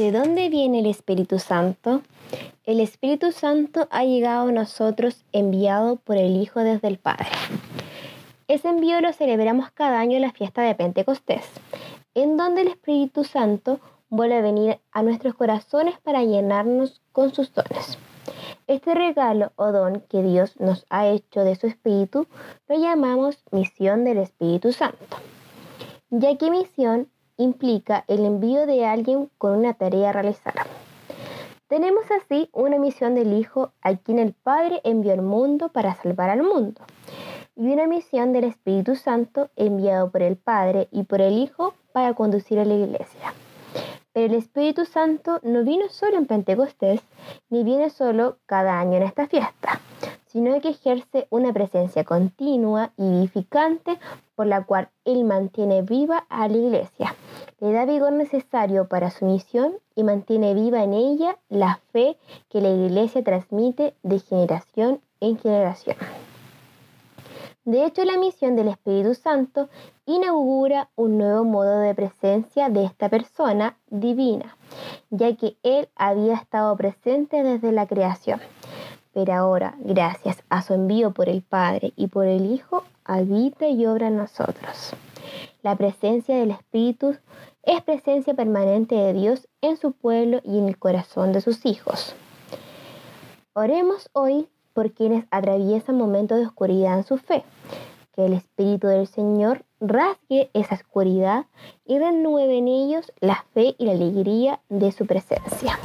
¿De dónde viene el Espíritu Santo? El Espíritu Santo ha llegado a nosotros enviado por el Hijo desde el Padre. Ese envío lo celebramos cada año en la fiesta de Pentecostés, en donde el Espíritu Santo vuelve a venir a nuestros corazones para llenarnos con sus dones. Este regalo o don que Dios nos ha hecho de su Espíritu lo llamamos misión del Espíritu Santo, ya que misión implica el envío de alguien con una tarea a realizar. Tenemos así una misión del Hijo a quien el Padre envió al mundo para salvar al mundo, y una misión del Espíritu Santo enviado por el Padre y por el Hijo para conducir a la iglesia. Pero el Espíritu Santo no vino solo en Pentecostés, ni viene solo cada año en esta fiesta, sino que ejerce una presencia continua y vivificante por la cual Él mantiene viva a la iglesia le da vigor necesario para su misión y mantiene viva en ella la fe que la Iglesia transmite de generación en generación. De hecho, la misión del Espíritu Santo inaugura un nuevo modo de presencia de esta persona divina, ya que Él había estado presente desde la creación. Pero ahora, gracias a su envío por el Padre y por el Hijo, habita y obra en nosotros. La presencia del Espíritu es presencia permanente de Dios en su pueblo y en el corazón de sus hijos. Oremos hoy por quienes atraviesan momentos de oscuridad en su fe. Que el Espíritu del Señor rasgue esa oscuridad y renueve en ellos la fe y la alegría de su presencia.